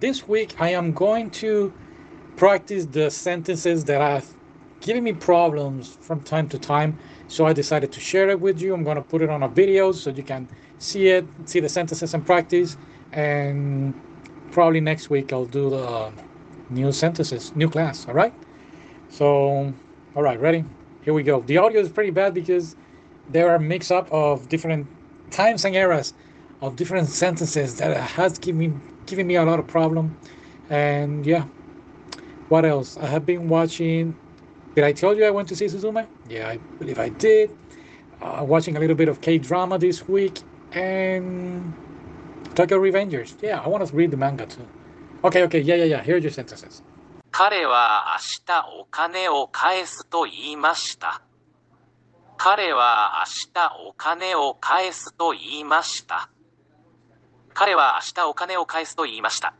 This week I am going to practice the sentences that have given me problems from time to time. So I decided to share it with you. I'm going to put it on a video so you can see it, see the sentences and practice. And probably next week I'll do the new sentences, new class. All right. So, all right, ready? Here we go. The audio is pretty bad because there are mix up of different times and eras of different sentences that has given me giving me a lot of problem. And yeah, what else? I have been watching. Did I tell you I went to see Suzume? Yeah, I believe I did. Uh, watching a little bit of K drama this week and Tokyo Revengers. Yeah, I want to read the manga too. Okay, okay, yeah, yeah, yeah. Here are your sentences. 彼は明日お金を返すと言いました。彼は明日お金を返すと言いました。 彼は明日お金を返すと言いました。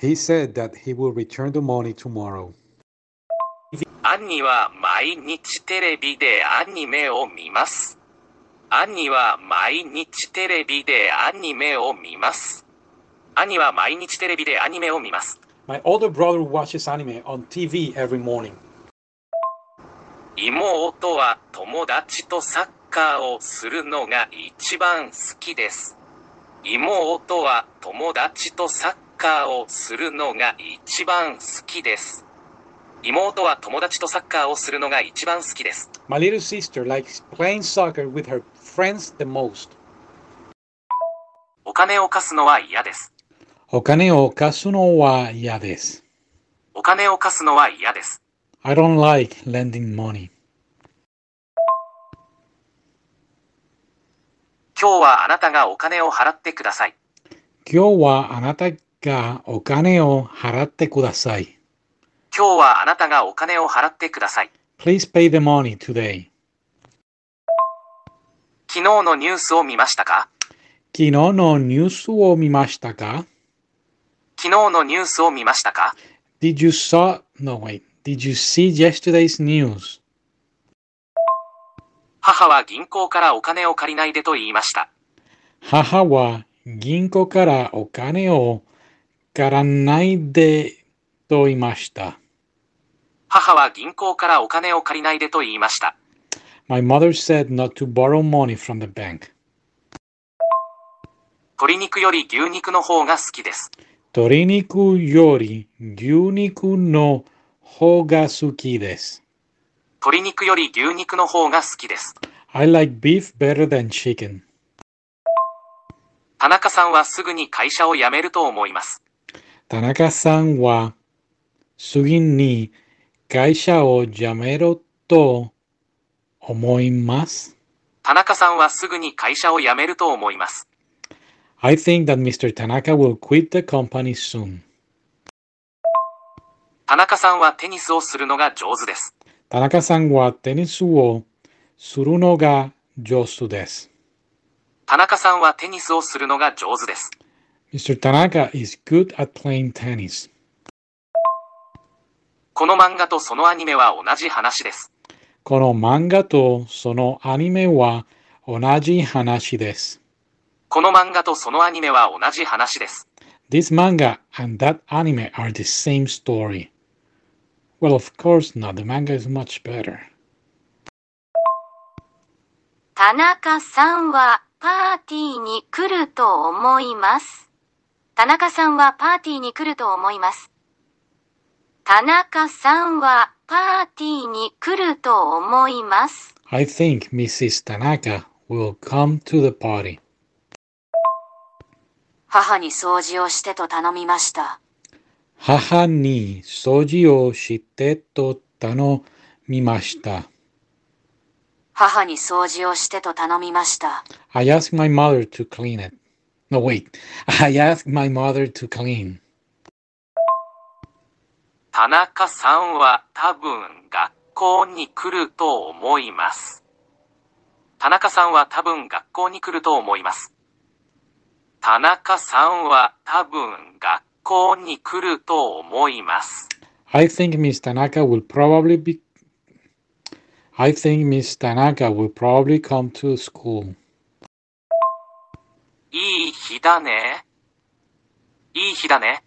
He said that he will return the money tomorrow. 兄は毎日テレビでアニメを見ます。兄は毎日テレビでアニメを見ます。兄は毎日テレビでアニメを見ます。My older brother watches anime on TV every morning. 妹は友達とサッカーをするのが一番好きです。妹は友達とサッカーをするのが一番好きです。妹は友達とサッカーをするのが一番好きです。My little sister likes playing soccer with her friends the most. お金を貸すのは嫌です。お金を貸すのは嫌です。お金を貸すのは嫌です。I don't like lending money. 今日はあなたがお金を払ってください。今日はあなたがお金を払ってください。今日はあなたがお金を払ってください。Please pay the money today. 昨日のニュースを見ましたか？昨日のニュースを見ましたか？昨日のニュースを見ましたか？Did you saw no wait. Did you see yesterday's news? 母は銀行からお金を借りないでと言いました。母は銀行からお金を借らないでと言いました。母は銀行からお金を借りないでと言いました。My mother said not to borrow money from the bank. 鶏肉より牛肉の方が好きです。鶏肉より牛肉の方が好きです。鶏肉より牛肉の方が好きです。I like beef better than chicken. 田中さんはすぐに会社を辞めると思います。田中さんは次に会社を辞めると思います。田中さんはすぐに会社を辞めると思います。I think that Mr. Tanaka will quit the company soon. 田中さんはテニスをするのが上手です。田中さんはテニスをするのが上手です。田中さんはテニスをするのが上手です。Mr. Tanaka is good at playing tennis. この漫画とそのアニメは同じ話です。この漫画とそのアニメは同じ話です。この漫画とそのアニメは同じ話です。This manga and that anime are the same story. Well, of course not. The manga is much better. 田中さんはパーティーに来ると思います。田中さんはパーティーに来ると思います。田中さんはパーティーに来ると思います。I think Mrs. Tanaka will come to the party. 母に掃除をしてと頼みました。母に掃除をしてと頼みました。母に掃除をしてと頼みました。I asked my mother to clean it. No, wait. I asked my mother to clean. 田中さんは多分学校に来ると思います。田中さんは多分学校に来ると思います。田中さんは多分学校に来ると思います。I think Miss Tanaka will probably be. I think Miss Tanaka will probably come to school. いい日だね。いい日だね。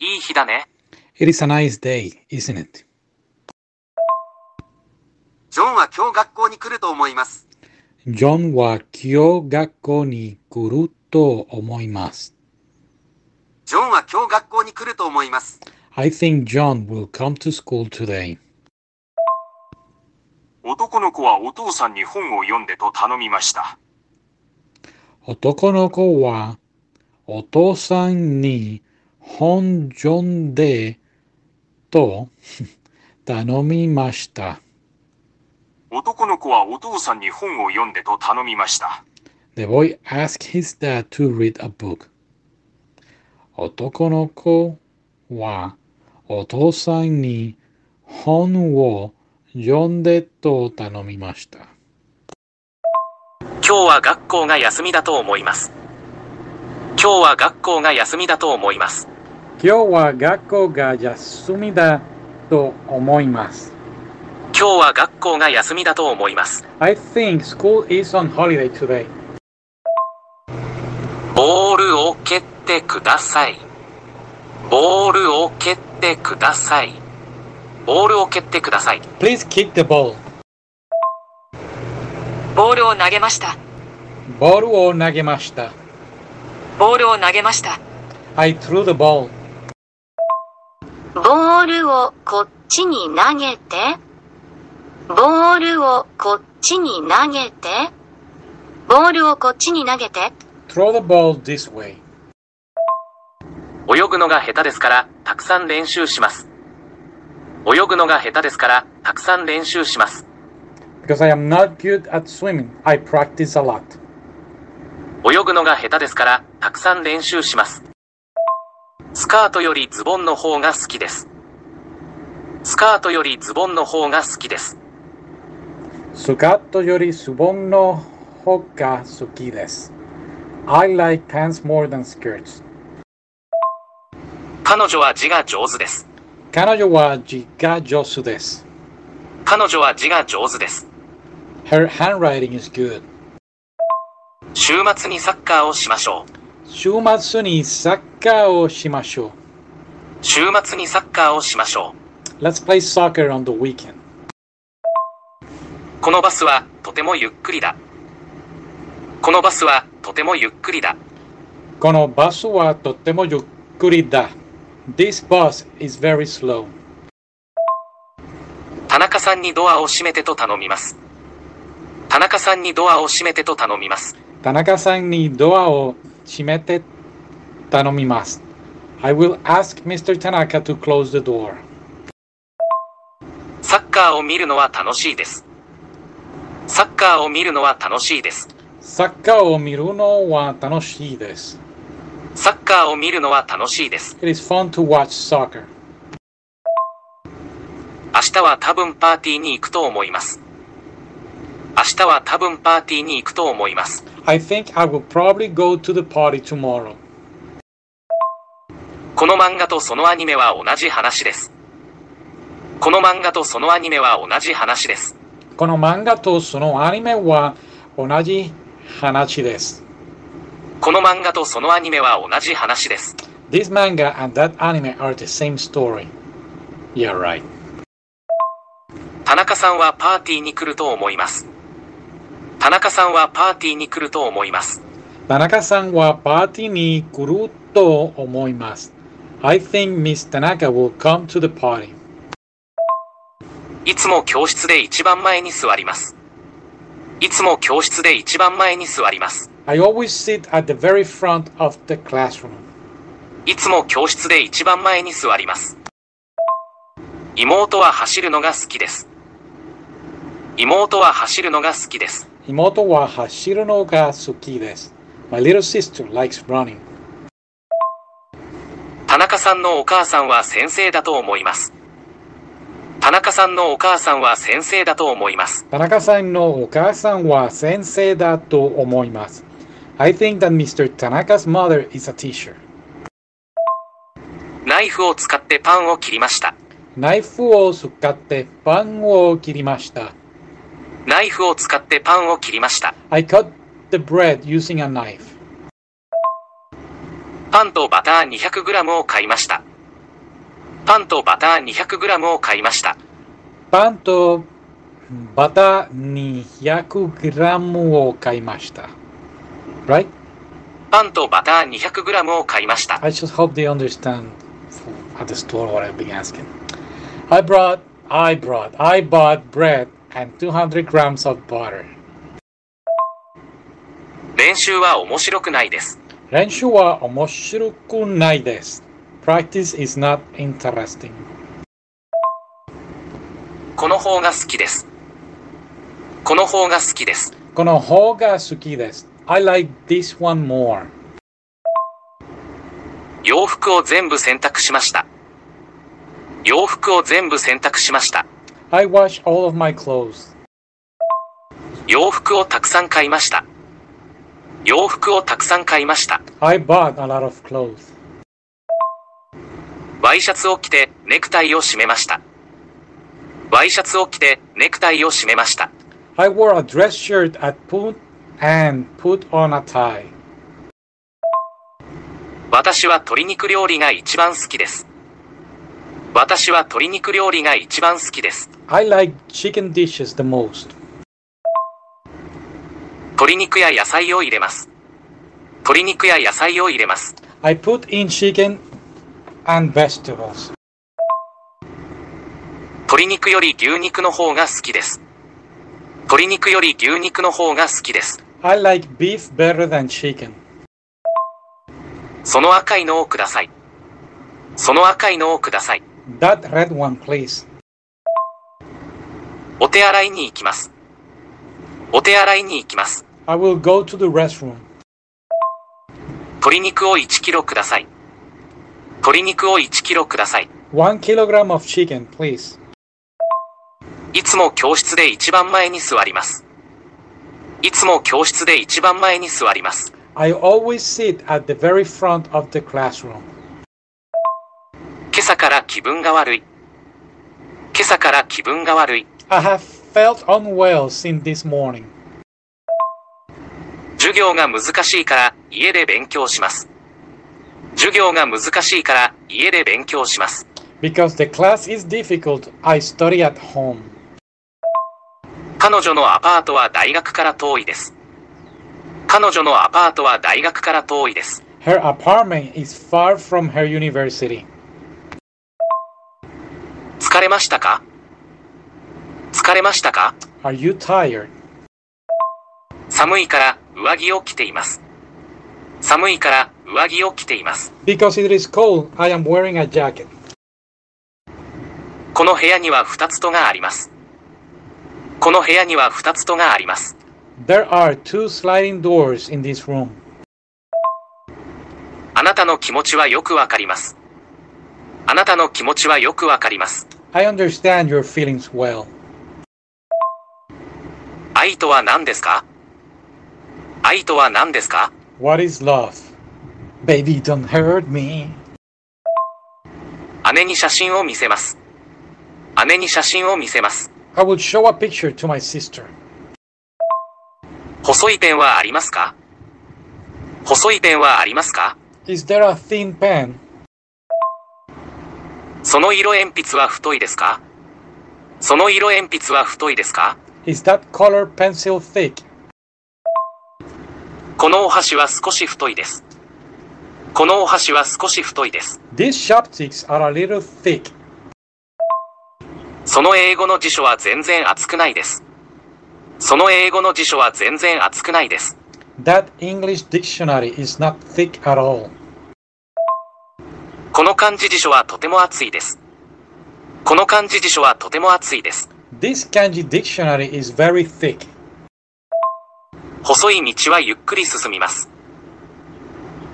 いい日だね。It is a nice day, isn't it? ジョンは今日学校に来ると思います。John wa kyo gakko ni kuru to omoimasu. ジョンは今日学校に来ると思います。I think John will come to school today. 男の子はお父さんに本を読んでと頼みました。男の子はお父さんに本読んでと 頼みました。男の子はお父さんに本を読んでと頼みました。The boy asked his dad to read a book. 男の子はお父さんに本を読んでと頼みました。今日は学校が休みだと思います。今日は学校が休みだと思います。今日は学校が休みだと思います。今日は学校が休みだと思います。I think school is on holiday today. ボールを蹴ってください。ボールを蹴ってください。ボールを蹴ってください。Please kick the ball. ボールを投げました。ボールを投げました。ボールを投げました。I threw the ball. ボールをこっちに投げて。ボールをこっちに投げて。ボールをこっちに投げて。Throw the ball this way. 泳ぐのが下手ですから、たくさん練習します。泳ぐのが下手ですから、たくさん練習します。Because I am not good at swimming, I practice a lot. 泳ぐのが下手ですから、たくさん練習します。スカートよりズボンの方が好きです。スカートよりズボンの方が好きです。スカートよりズボンの方が好きです。I like pants more than skirts. 彼女は字が上手です。彼女は字が上手です。彼女は字が上手です。Her handwriting is good. 週末にサッカーをしましょう。週末にサッカーをしましょう。週末にサッカーをしましょ Let's play soccer on the weekend. う。このバスはとてもゆっくりだ。このバスはとてもゆっくりだ。このバスはとてもゆっくりだ。This bus is very slow. 田中さんにドアを閉めてと頼みます。田中さんにドアを閉めてと頼みます。田中さんにドアを閉めて頼みます。I will ask Mr. Tanaka to close the door. サッカーを見るのは楽しいです。サッカーを見るのは楽しいです。サッカーを見るのは楽しいです。サッカーを見るのは楽しいです。It is fun to watch soccer. 明日は多分パーティーに行くと思います。明日は多分パーティーに行くと思います。I think I will probably go to the party tomorrow. この漫画とそのアニメは同じ話です。この漫画とそのアニメは同じ話です。この漫画とそのアニメは同じ話です。この漫画とそのアニメは同じ話です。This manga and that anime are the same story. Yeah, right. 田中さんはパーティーに来ると思います。田中さんはパーティーに来ると思います。田中さんはパーティーに来ると思います。I think Miss Tanaka will come to the party. いつも教室で一番前に座ります。いつも教室で一番前に座ります。I always sit at the very front of the classroom. いつも教室で一番前に座ります。妹は走るのが好きです。妹は走るのが好きです。妹は走るのが好きです。My little sister likes running. 田中さんのお母さんは先生だと思います。田中さんのお母さんは先生だと思います。田中さんのお母さんは先生だと思います。I think that Mr. Tanaka's mother is a teacher. ナイフを使ってパンを切りました。ナイフを使ってパンを切りました。ナイフを使ってパンを切りました。I cut the bread using a knife. パンとバター 200g を買いました。パンとバター 200g を買いました。パンとバター 200g を買いました。Right? パンとバター 200g を買いました。I just hope they understand at the store what I've been asking. I brought, I brought, I bought bread and 200 grams of butter. 練習は面白くないです。練習は面白くないです。Practice is not interesting. この方が好きです。この方が好きです。この方が好きです。I like this one more. 洋服を全部洗濯しました。洋服を全部洗濯しました。I wash all of my clothes. 洋服をたくさん買いました。洋服をたくさん買いました。I bought a lot of clothes. ワイシャツを着てネクタイを締めました。ワイシャツを着てネクタイを締めました。I wore a dress shirt at and put on a tie. 私は鶏肉料理が一番好きです。私は鶏肉料理が一番好きです。I like chicken dishes the most. 鶏肉や野菜を入れます。鶏肉や野菜を入れます。I put in chicken and vegetables. 鶏肉より牛肉の方が好きです。鶏肉より牛肉の方が好きです。I like beef better than chicken. その赤いのをください。その赤いのをください。That red one, please. お手洗いに行きます。お手洗いに行きます。I will go to the restroom. 鶏肉を1キロください。鶏肉を1キロください。One kilogram of chicken, please. いつも教室で一番前に座ります。いつも教室で一番前に座ります。I always sit at the very front of the classroom. 今朝から気分が悪い。今朝から気分が悪い。I have felt unwell since this morning. 授業が難しいから家で勉強します。授業が難しいから家で勉強します。Because the class is difficult, I study at home. 彼女のアパートは大学から遠いです。彼女のアパートは大学から遠いです。Her apartment is far from her university. 疲れましたか？疲れましたか？Are you tired? 寒いから上着を着ています。寒いから上着を着ています。Because it is cold, I am wearing a jacket. この部屋には2つ戸があります。この部屋には2つ戸があります。There are two sliding doors in this room. あなたの気持ちはよくわかります。あなたの気持ちはよくわかります。I understand your feelings well. 愛とは何ですか愛とは何ですか What is love? Baby, don't hurt me. 姉に写真を見せます。姉に写真を見せます。I will show a picture to my sister. 細いペンはありますか細いペンはありますか Is there a thin pen? その色鉛筆は太いですかその色鉛筆は太いですか Is that color pencil thick? このお箸は少し太いです。このお箸は少し太いです。These chopsticks are a little thick. その英語の辞書は全然厚くないです。その英語の辞書は全然厚くないです。That English dictionary is not thick at all. この漢字辞書はとても厚いです。この漢字辞書はとても厚いです。This kanji dictionary is very thick. 細い道はゆっくり進みます。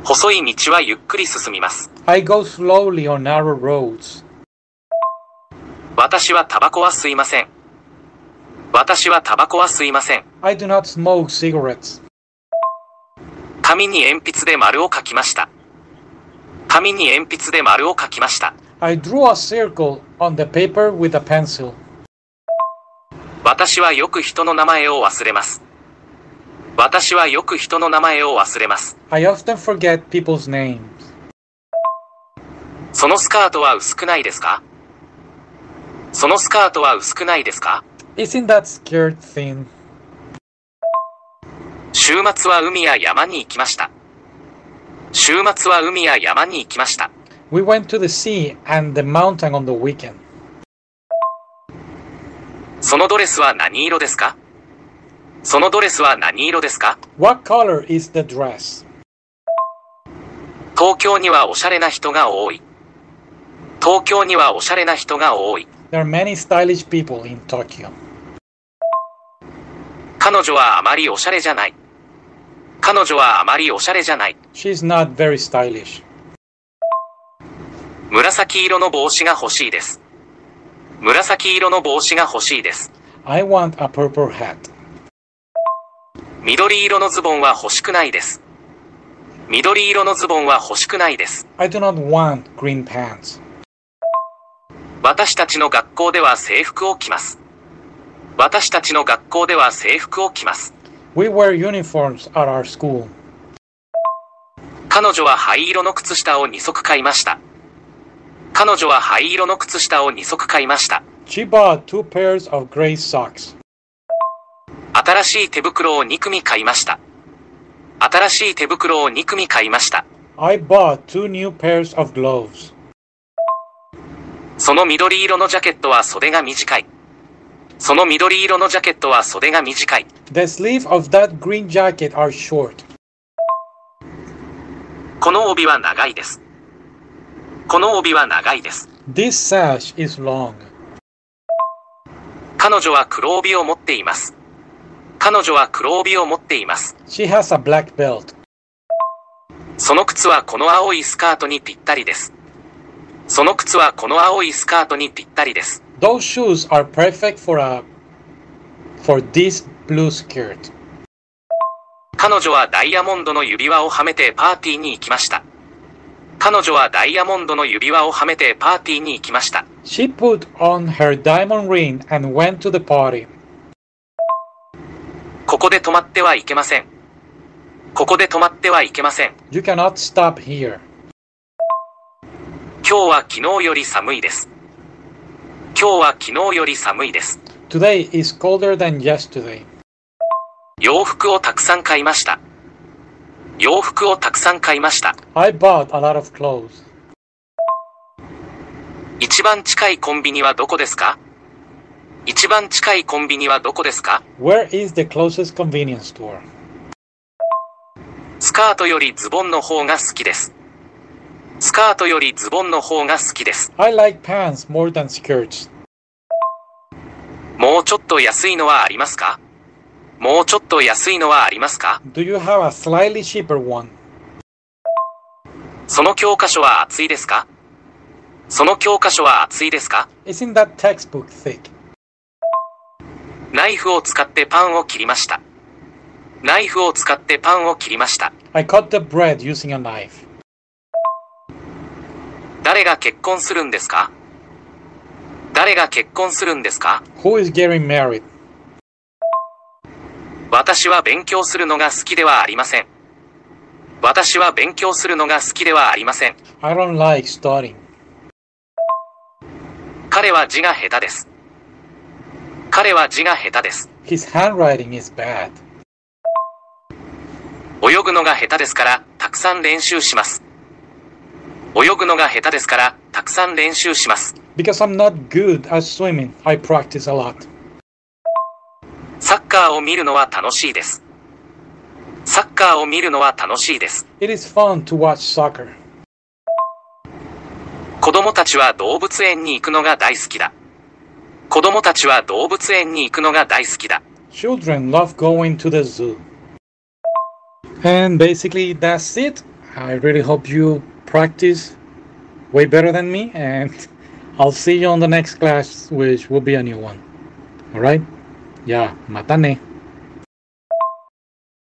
細い道はゆっくり進みます。I go slowly on narrow roads. 私はタバコは吸いません。私はタバコは吸いません。I do not smoke cigarettes. 紙に鉛筆で丸を書きました。紙に鉛筆で丸を書きました。I drew a circle on the paper with a pencil. 私はよく人の名前を忘れます。私はよく人の名前を忘れます。I often forget people's names. そのスカートは薄くないですか？そのスカートは薄くないですか？Isn't that skirt thin? 週末は海や山に行きました。週末は海や山に行きました。We went to the sea and the mountain on the weekend. そのドレスは何色ですか？そのドレスは何色ですか？What color is the dress? 東京にはおしゃれな人が多い。東京にはおしゃれな人が多い。There are many stylish people in Tokyo. 彼女はあまりおしゃれじゃない。彼女はあまりおしゃれじゃない。She's not very stylish. 紫色の帽子が欲しいです。紫色の帽子が欲しいです。I want a purple hat. 緑色のズボンは欲しくないです。緑色のズボンは欲しくないです。I do not want green pants. 私たちの学校では制服を着ます。私たちの学校では制服を着ます。We wear uniforms at our school. 彼女は灰色の靴下を2足買いました。彼女は灰色の靴下を2足買いました。She bought two pairs of gray socks. 新しい手袋を2組買いました。新しい手袋を2組買いました。I bought two new pairs of gloves. その緑色のジャケットは袖が短い。その緑色のジャケットは袖が短い。The sleeves of that green jacket are short. この帯は長いです。この帯は長いです。This sash is long. 彼女は黒帯を持っています。彼女は黒帯を持っています。She has a black belt. その靴はこの青いスカートにぴったりです。その靴はこの青いスカートにぴったりです。Those shoes are perfect for a for this blue skirt. 彼女はダイヤモンドの指輪をはめてパーティーに行きました。彼女はダイヤモンドの指輪をはめてパーティーに行きました。She put on her diamond ring and went to the party. ここで止まってはいけません。ここで止まってはいけません。You cannot stop here. 今日は昨日より寒いです。今日は昨日より寒いです。Today is colder than yesterday. 洋服をたくさん買いました。洋服をたくさん買いました。I bought a lot of clothes. 一番近いコンビニはどこですか？一番近いコンビニはどこですか？Where is the closest convenience store? スカートよりズボンの方が好きです。スカートよりズボンの方が好きです。I like pants more than skirts. もうちょっと安いのはありますか？もうちょっと安いのはありますか？Do you have a slightly cheaper one? その教科書は厚いですか？その教科書は厚いですか？Isn't that textbook thick? ナイフを使ってパンを切りました。ナイフを使ってパンを切りました。I cut the bread using a knife. 誰が結婚するんですか？誰が結婚するんですか？Who is getting married? 私は勉強するのが好きではありません。私は勉強するのが好きではありません。I don't like studying. 彼は字が下手です。彼は字が下手です。His handwriting is bad. 泳ぐのが下手ですから、たくさん練習します。泳ぐのが下手ですから、たくさん練習します。Because I'm not good at swimming, I practice a lot. サッカーを見るのは楽しいです。サッカーを見るのは楽しいです。It is fun to watch soccer. 子供たちは動物園に行くのが大好きだ。子供たちは動物園に行くのが大好きだ。Children love going to the zoo. And basically, that's it. I really hope you practice way better than me, and I'll see you on the next class, which will be a new one. All right? Yeah, matane.